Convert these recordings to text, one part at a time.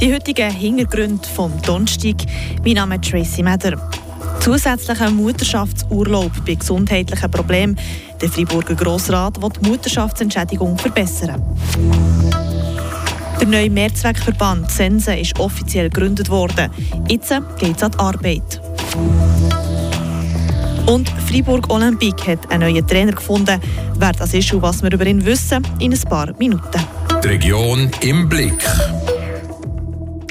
Die heutigen Hintergründe vom Donnerstag. Mein Name ist Tracy Meder. Zusätzlicher Mutterschaftsurlaub bei gesundheitlichen Problemen. Der Freiburger Grossrat will die Mutterschaftsentschädigung verbessern. Der neue Mehrzweckverband Sense ist offiziell gegründet worden. Jetzt geht es an die Arbeit. Und Freiburg Olympique hat einen neuen Trainer gefunden. Wer das ist und was wir über ihn wissen, in ein paar Minuten. Die Region im Blick.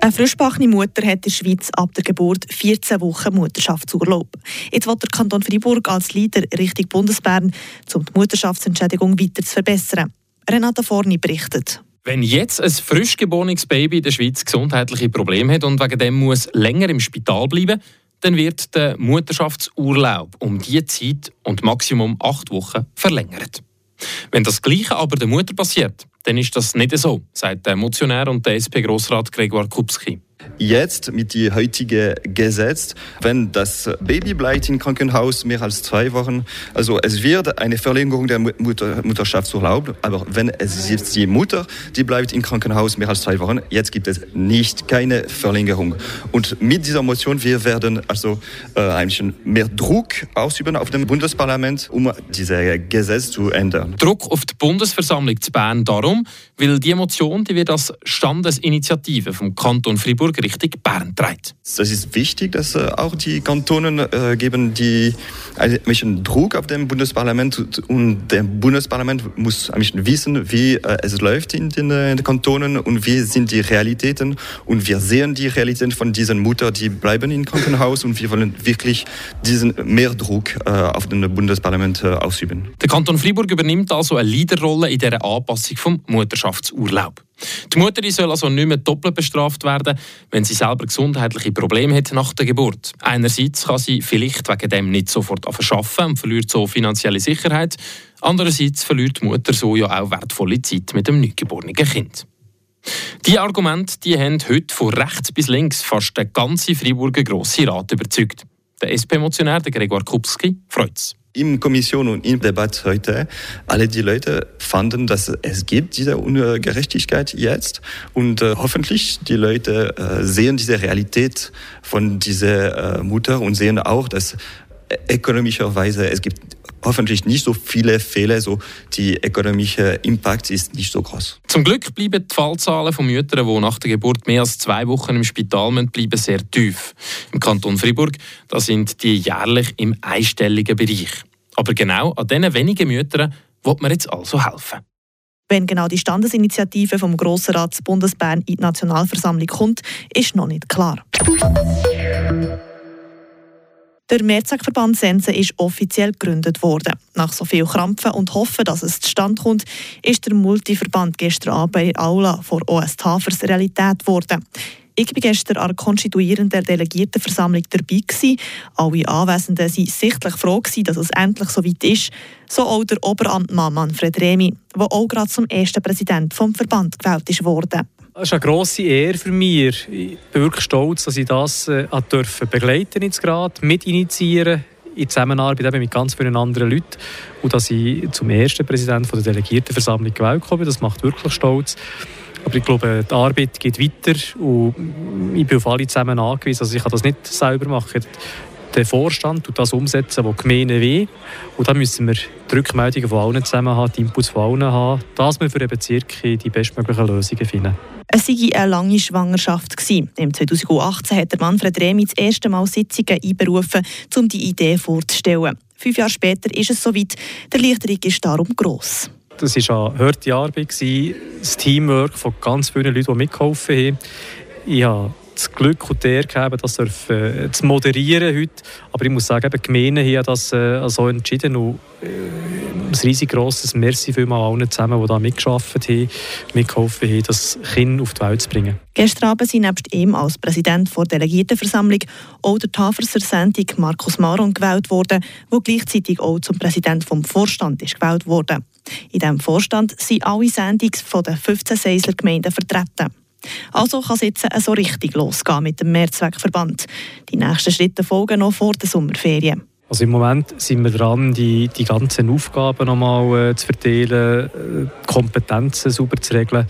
Eine frischbachene Mutter hat in der Schweiz ab der Geburt 14 Wochen Mutterschaftsurlaub. Jetzt will der Kanton Freiburg als Leader Richtung Bundesbern, um die Mutterschaftsentschädigung weiter zu verbessern. Renata Forni berichtet. Wenn jetzt ein frisch geborenes Baby in der Schweiz gesundheitliche Probleme hat und wegen dem muss länger im Spital bleiben, dann wird der Mutterschaftsurlaub um diese Zeit und Maximum acht Wochen verlängert. Wenn das Gleiche aber der Mutter passiert, dann ist das nicht so, sagt der Motionär und der SP-Grossrat Gregor Kupski. Jetzt mit dem heutigen Gesetz, wenn das Baby bleibt im Krankenhaus mehr als zwei Wochen, also es wird eine Verlängerung der Mutter, Mutterschaftsurlaub, aber wenn es ist die Mutter, die bleibt im Krankenhaus mehr als zwei Wochen, jetzt gibt es nicht keine Verlängerung. Und mit dieser Motion wir werden also äh, ein bisschen mehr Druck ausüben auf dem Bundesparlament, um dieses Gesetz zu ändern. Druck auf die Bundesversammlung zu Bern darum, weil die Motion, die wird als Standesinitiative vom Kanton Fribourg Richtung Bern trägt. Das ist wichtig, dass äh, auch die Kantonen äh, geben die ein bisschen Druck auf dem Bundesparlament und der Bundesparlament muss ein bisschen wissen, wie äh, es läuft in den, Kantonen und wie sind die Realitäten und wir sehen die Realitäten von diesen Mutter, die bleiben im Krankenhaus und wir wollen wirklich diesen mehr Druck auf den Bundesparlament ausüben. Der Kanton Freiburg übernimmt also eine Leaderrolle in dieser Anpassung vom Mutterschaftsurlaub. Die Mutter soll also nicht mehr doppelt bestraft werden, wenn sie selber gesundheitliche Probleme hat nach der Geburt. Einerseits kann sie vielleicht wegen dem nicht sofort arbeiten und verliert so finanzielle Sicherheit. Andererseits verliert die Mutter so ja auch wertvolle Zeit mit dem neugeborenen Kind. Die Argumente die haben heute von rechts bis links fast den ganzen Freiburger Grossen Rat überzeugt. Der SP-Motionär Gregor Kupski freut es in Kommission und in Debatte heute, alle die Leute fanden, dass es gibt diese Ungerechtigkeit jetzt und äh, hoffentlich die Leute äh, sehen diese Realität von dieser äh, Mutter und sehen auch, dass ökonomischerweise es gibt hoffentlich nicht so viele Fälle, so die ökonomische Impact ist nicht so groß. Zum Glück bleiben die Fallzahlen von Müttern, die nach der Geburt mehr als zwei Wochen im Spital müssen, bleiben sehr tief. Im Kanton Fribourg da sind die jährlich im einstelligen Bereich. Aber genau an diesen wenigen Müttern wird man jetzt also helfen. Wenn genau die Standesinitiative vom Grossen Rat Bundesbern in die Nationalversammlung kommt, ist noch nicht klar. Der Mehrzweckverband Sense ist offiziell gegründet worden. Nach so viel Krampfen und Hoffen, dass es zustande kommt, ist der Multiverband gestern Abend bei Aula vor OS Tafers Realität geworden. Ich war gestern an der konstituierenden Delegiertenversammlung dabei. Gewesen. Alle Anwesenden waren sichtlich froh, dass es endlich so weit ist. So auch der Oberamtmann Manfred Remi, der auch gerade zum ersten Präsident vom Verband gewählt ist Es ist eine grosse Ehre für mich. Ich bin wirklich stolz, dass ich das äh, dürfen begleiten jetzt gerade, mitinitiieren in Zusammenarbeit mit ganz vielen anderen Leuten und dass ich zum ersten Präsidenten der Delegiertenversammlung gewählt habe. Das macht wirklich stolz. Aber ich glaube, die Arbeit geht weiter und ich bin auf alle zusammen angewiesen. Also ich kann das nicht selber machen der Vorstand tut das umsetzen, was die Gemeinde will. Und da müssen wir die Rückmeldungen von allen zusammen haben, die Inputs von allen haben, dass wir für den Bezirk die bestmöglichen Lösungen finden. Es war eine lange Schwangerschaft. Im 2018 hat Manfred Remi das erste Mal Sitzungen einberufen, um die Idee vorzustellen. Fünf Jahre später ist es soweit. Der Erleichterung ist darum gross. Das war eine harte Arbeit, das Teamwork von ganz vielen Leuten, die mitgeholfen haben. Ich habe das Glück und die Ehre gehabt, das äh, zu moderieren heute. Aber ich muss sagen, die Gemeinden haben das äh, so entschieden. Und, äh, ein riesig grosses Merci vielmals allen zusammen, die da mitgearbeitet haben, mitgeholfen haben, das Kind auf die Welt zu bringen. Gestern Abend sind nebst ihm als Präsident der Delegiertenversammlung auch der Taferser Sendung Markus Maron gewählt worden, der gleichzeitig auch zum Präsident vom Vorstand ist gewählt wurde. In diesem Vorstand sind alle Sendungen der 15 Seisler Gemeinden vertreten. Also kann es jetzt so richtig losgehen mit dem Mehrzweckverband. Die nächsten Schritte folgen noch vor der Sommerferien. Also im Moment sind wir dran, die, die ganzen Aufgaben nochmal äh, zu verteilen, äh, Kompetenzen sauber zu regeln.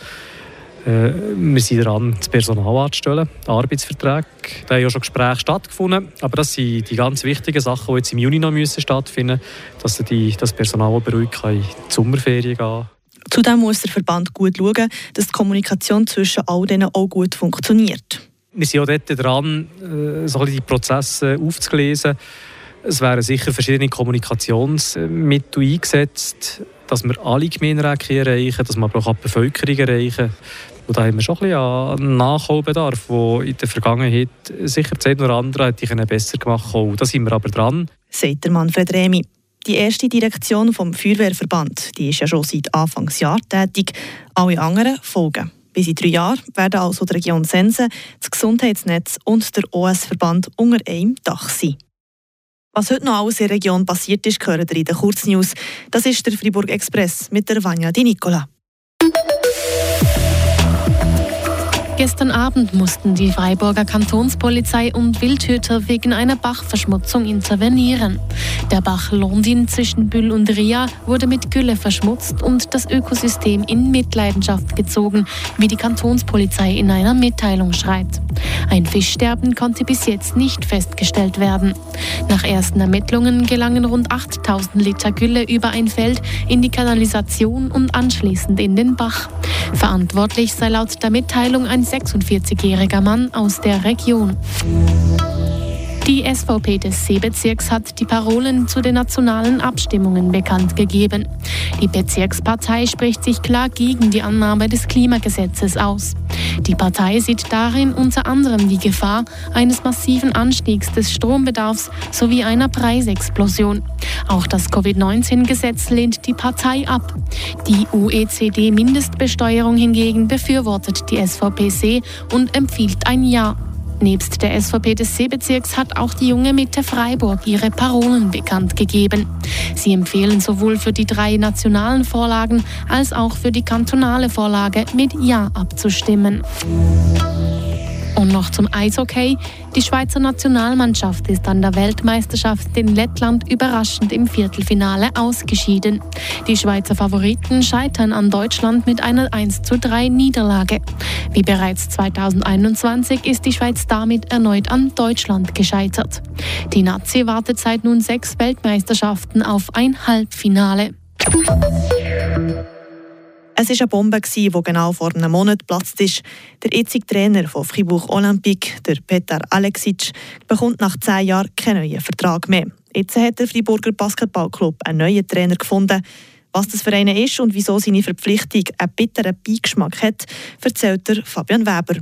Äh, wir sind dran, das Personal anzustellen, Arbeitsverträge. Da haben ja schon Gespräche stattgefunden, aber das sind die ganz wichtigen Sachen, die jetzt im Juni noch müssen stattfinden müssen, dass das Personal beruhigt kann in die Sommerferien gehen Zudem muss der Verband gut schauen, dass die Kommunikation zwischen all denen auch gut funktioniert. Wir sind auch dort dran, äh, so die Prozesse aufzulesen. Es werden sicher verschiedene Kommunikationsmittel eingesetzt, dass wir alle Gemeinderäte erreichen, dass wir aber auch die Bevölkerung erreichen. Und da haben wir schon ein bisschen an Nachholbedarf, der in der Vergangenheit sicher das eine oder andere hätte besser gemacht haben. Da sind wir aber dran. Sagt der Manfred Remi. Die erste Direktion vom Feuerwehrverband die ist ja schon seit Anfangsjahr tätig. Alle anderen folgen. Bis in drei Jahren werden also die Region Sense, das Gesundheitsnetz und der OS-Verband unter einem Dach sein. Was heute noch alles in der Region passiert ist, ihr in den Kurznews. Das ist der Fribourg Express mit der Vanya Di Nicola. Gestern Abend mussten die Freiburger Kantonspolizei und Wildhüter wegen einer Bachverschmutzung intervenieren. Der Bach Londin zwischen Büll und Ria wurde mit Gülle verschmutzt und das Ökosystem in Mitleidenschaft gezogen, wie die Kantonspolizei in einer Mitteilung schreibt. Ein Fischsterben konnte bis jetzt nicht festgestellt werden. Nach ersten Ermittlungen gelangen rund 8000 Liter Gülle über ein Feld in die Kanalisation und anschließend in den Bach. Verantwortlich sei laut der Mitteilung ein 46-jähriger Mann aus der Region. Die SVP des Seebezirks hat die Parolen zu den nationalen Abstimmungen bekannt gegeben. Die Bezirkspartei spricht sich klar gegen die Annahme des Klimagesetzes aus. Die Partei sieht darin unter anderem die Gefahr eines massiven Anstiegs des Strombedarfs sowie einer Preisexplosion. Auch das Covid-19-Gesetz lehnt die Partei ab. Die OECD-Mindestbesteuerung hingegen befürwortet die SVP-See und empfiehlt ein Ja. Nebst der SVP des Seebezirks hat auch die junge Mitte Freiburg ihre Parolen bekannt gegeben. Sie empfehlen sowohl für die drei nationalen Vorlagen als auch für die kantonale Vorlage mit Ja abzustimmen. Und noch zum Eishockey. Die Schweizer Nationalmannschaft ist an der Weltmeisterschaft in Lettland überraschend im Viertelfinale ausgeschieden. Die Schweizer Favoriten scheitern an Deutschland mit einer 1 zu 3 Niederlage. Wie bereits 2021 ist die Schweiz damit erneut an Deutschland gescheitert. Die Nazi wartet seit nun sechs Weltmeisterschaften auf ein Halbfinale. Es war eine Bombe, die genau vor einem Monat geplatzt ist. Der jetzige Trainer von Fribourg Olympique, der Petar Alexic, bekommt nach zehn Jahren keinen neuen Vertrag mehr. Jetzt hat der Friburger Basketballclub einen neuen Trainer gefunden. Was das für einen ist und wieso seine Verpflichtung einen bitteren Beigeschmack hat, erzählt der Fabian Weber.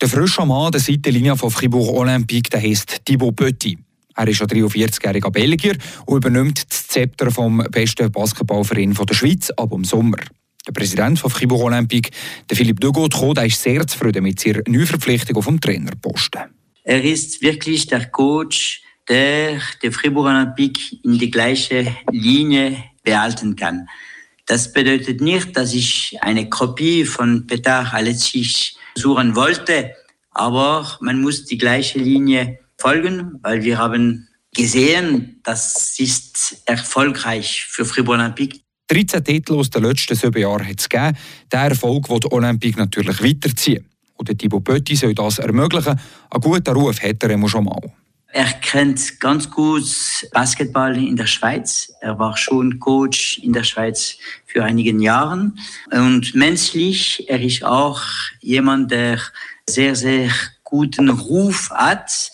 Der frische Mann der Seitenlinie von Fribourg Olympique der heisst Thibaut Petit. Er ist ein 43-jähriger Belgier und übernimmt das Zepter vom besten Basketballverein der Schweiz ab im Sommer. Der Präsident von Fribourg Olympique, der Philippe de Gautreau, ist sehr zufrieden mit seiner Neuverpflichtung auf dem Trainerposten. Er ist wirklich der Coach, der die Fribourg Olympique in die gleiche Linie behalten kann. Das bedeutet nicht, dass ich eine Kopie von Petar Alexic suchen wollte, aber man muss die gleiche Linie folgen, weil wir haben gesehen, das ist erfolgreich für Fribourg Olympique. 13 Titel aus den letzten sieben Jahren hat es gegeben. Der Erfolg wird die Olympique natürlich weiterziehen. Und der Thibaut Pötti soll das ermöglichen. Einen guten Ruf hat er immer schon mal. Er kennt ganz gut Basketball in der Schweiz. Er war schon Coach in der Schweiz für einige Jahre. Und menschlich, er ist auch jemand, der sehr, sehr guten Ruf hat.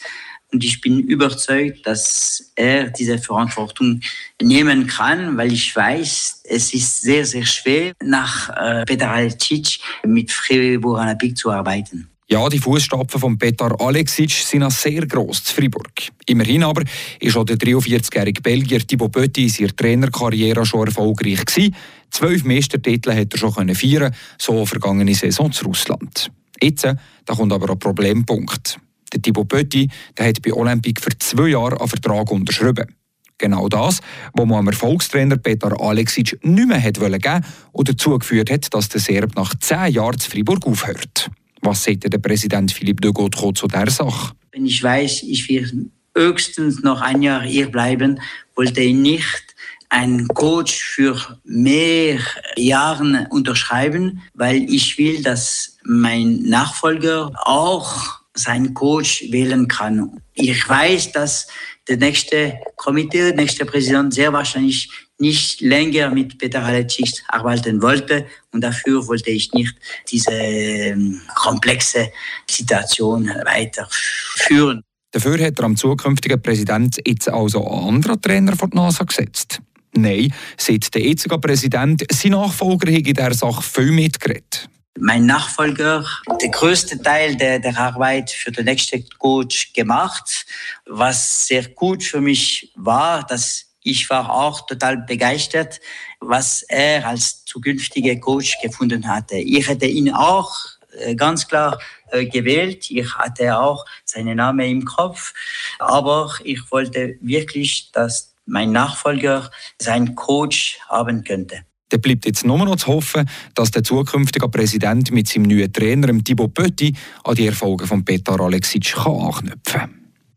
Und ich bin überzeugt, dass er diese Verantwortung nehmen kann, weil ich weiß, es ist sehr, sehr schwer, nach äh, Peter Alexic mit Fribourg Olympique zu arbeiten. Ja, die Fußstapfen von Petar Alexic sind auch sehr gross zu Fribourg. Immerhin aber ist auch der 43-jährige Belgier Thibaut Petit in seiner Trainerkarriere schon erfolgreich gewesen. Zwölf Meistertitel hat er schon feiern, so vergangene Saison zu Russland. Jetzt da kommt aber ein Problempunkt. Der Thibaut Pötti der hat bei Olympique für zwei Jahre einen Vertrag unterschrieben. Genau das, was man am Erfolgstrainer Petar Alexic nicht mehr hat geben und dazu geführt hat, dass der Serb nach zehn Jahren zu Fribourg aufhört. Was sagt der Präsident Philippe de Gautreau zu dieser Sache? Wenn ich weiß, ich will höchstens noch ein Jahr hier bleiben, wollte ich nicht einen Coach für mehr Jahre unterschreiben, weil ich will, dass mein Nachfolger auch seinen Coach wählen kann. Ich weiß, dass der nächste Komitee, der nächste Präsident sehr wahrscheinlich nicht länger mit Peter Alecic arbeiten wollte und dafür wollte ich nicht diese ähm, komplexe Situation weiterführen. Dafür hat er am zukünftigen Präsident jetzt also einen anderen Trainer vor die NASA gesetzt. Nein, seit der jetzige Präsident sein Nachfolger hat in dieser Sache viel mitgeredet. Mein Nachfolger, der größte Teil der, der Arbeit für den nächsten Coach gemacht. Was sehr gut für mich war, dass ich war auch total begeistert, was er als zukünftiger Coach gefunden hatte. Ich hätte ihn auch äh, ganz klar äh, gewählt. Ich hatte auch seinen Namen im Kopf. Aber ich wollte wirklich, dass mein Nachfolger sein Coach haben könnte. Da bleibt jetzt nur noch zu hoffen, dass der zukünftige Präsident mit seinem neuen Trainer, Thibaut Pötti, an die Erfolge von Petar Alexic anknüpfen kann.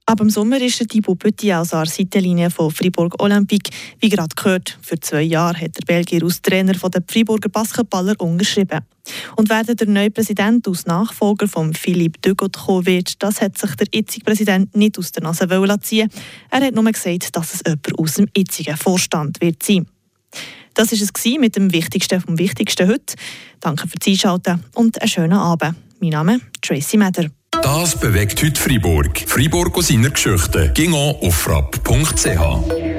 Ab dem Sommer ist der Thibaut Petit an der Seitenlinie von Fribourg Olympique. Wie gerade gehört, für zwei Jahre hat der Belgier als Trainer der Friburger Basketballer unterschrieben. Und wer der neue Präsident als Nachfolger von Philippe Degot kommen wird, das hat sich der jetzige Präsident nicht aus der Nase ziehen Er hat nur gesagt, dass es jemand aus dem jetzigen Vorstand wird sein. Das war es mit dem Wichtigsten vom Wichtigsten heute. Danke fürs Einschalten und einen schönen Abend. Mein Name ist Tracy Meder. Das bewegt heute Freiburg. Freiburg aus seiner Geschichte. Ging auf frapp.ch.